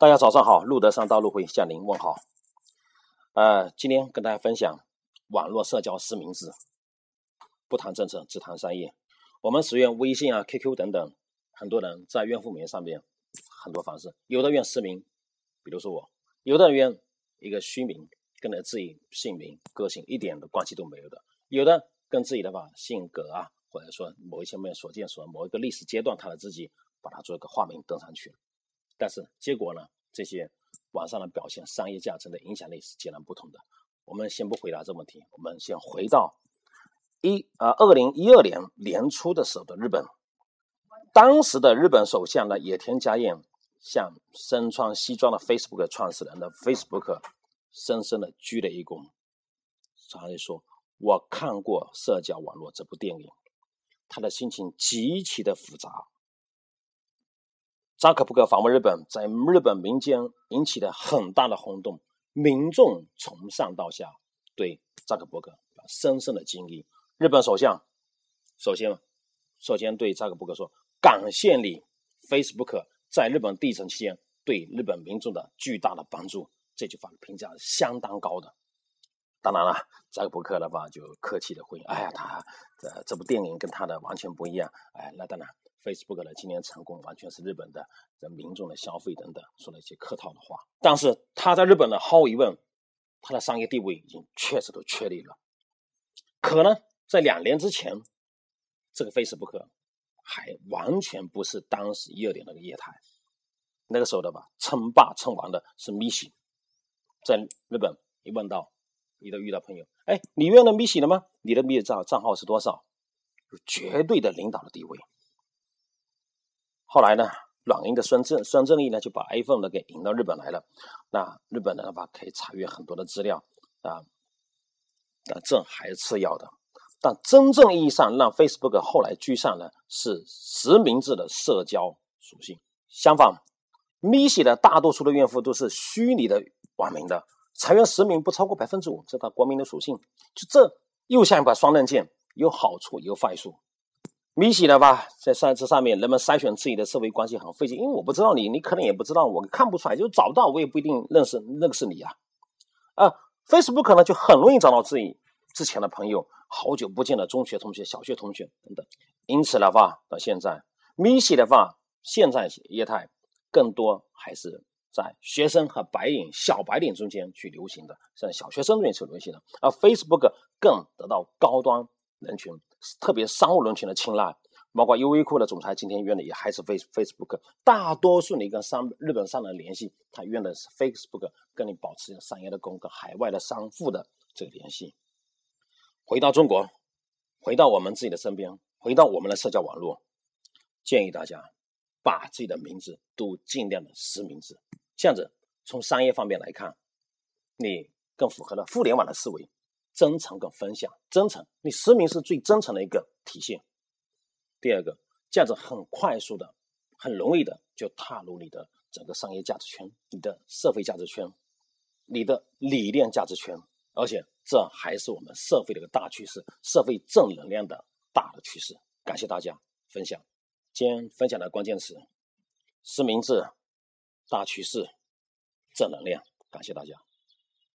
大家早上好，路德上道路会向您问好。呃，今天跟大家分享网络社交实名制，不谈政策，只谈商业。我们使用微信啊、QQ 等等，很多人在用户名上面很多方式，有的用实名，比如说我；有的人一个虚名，跟着自己姓名、个性一点的关系都没有的；有的跟自己的吧性格啊，或者说某一些面所见所某一个历史阶段他的自己，把它做一个化名登上去了。但是结果呢？这些网上的表现，商业价值的影响力是截然不同的。我们先不回答这个问题，我们先回到一啊，二零一二年年初的时候的日本，当时的日本首相呢野田佳彦向身穿西装的 Facebook 创始人的 Facebook 深深的鞠了一躬，他就说：“我看过社交网络这部电影，他的心情极其的复杂。”扎克伯格访问日本，在日本民间引起了很大的轰动，民众从上到下对扎克伯格深深的敬意。日本首相首先首先对扎克伯格说：“感谢你，Facebook 在日本地震期间对日本民众的巨大的帮助。”这句话的评价是相当高的。当然了，扎克伯格的话就客气的回应：“哎呀，他这这部电影跟他的完全不一样。”哎，那当然。Facebook 的今年成功完全是日本的人民众的消费等等说了一些客套的话，但是他在日本呢，毫无疑问，他的商业地位已经确实都确立了。可能在两年之前，这个 Facebook 还完全不是当时一二点那个业态，那个时候的吧，称霸称王的是 m i s i 在日本一问到，你都遇到朋友，哎，你用了 m i s i 了吗？你的 m i 账账号是多少？有绝对的领导的地位。后来呢，软银的孙正孙正义呢就把 iPhone 呢给引到日本来了。那日本人的话可以查阅很多的资料啊，但这还是次要的。但真正意义上让 Facebook 后来居上的是实名制的社交属性。相反，Misi 的大多数的用户都是虚拟的网名的，采用实名不超过百分之五，这它国民的属性。就这又像一把双刃剑，有好处也有坏处。米西的吧，在上这上面，人们筛选自己的社会关系很费劲，因为我不知道你，你可能也不知道我，看不出来，就找不到，我也不一定认识认识你啊。啊，Facebook 呢就很容易找到自己之前的朋友，好久不见的中学同学、小学同学等等。因此的话，到现在，米西的话，现在业态更多还是在学生和白领、小白领中间去流行的，像小学生中间去流行的，而 Facebook 更得到高端。人群，特别商务人群的青睐，包括优衣库的总裁今天约的也还是 Face Facebook。大多数你跟商日本商人联系，他约的是 Facebook，跟你保持商业的沟跟海外的商户的这个联系。回到中国，回到我们自己的身边，回到我们的社交网络，建议大家把自己的名字都尽量的实名制，这样子从商业方面来看，你更符合了互联网的思维。真诚跟分享，真诚，你实名是最真诚的一个体现。第二个，这样子很快速的、很容易的就踏入你的整个商业价值圈、你的社会价值圈、你的理念价值圈，而且这还是我们社会的一个大趋势，社会正能量的大的趋势。感谢大家分享，今天分享的关键词：实名制、大趋势、正能量。感谢大家。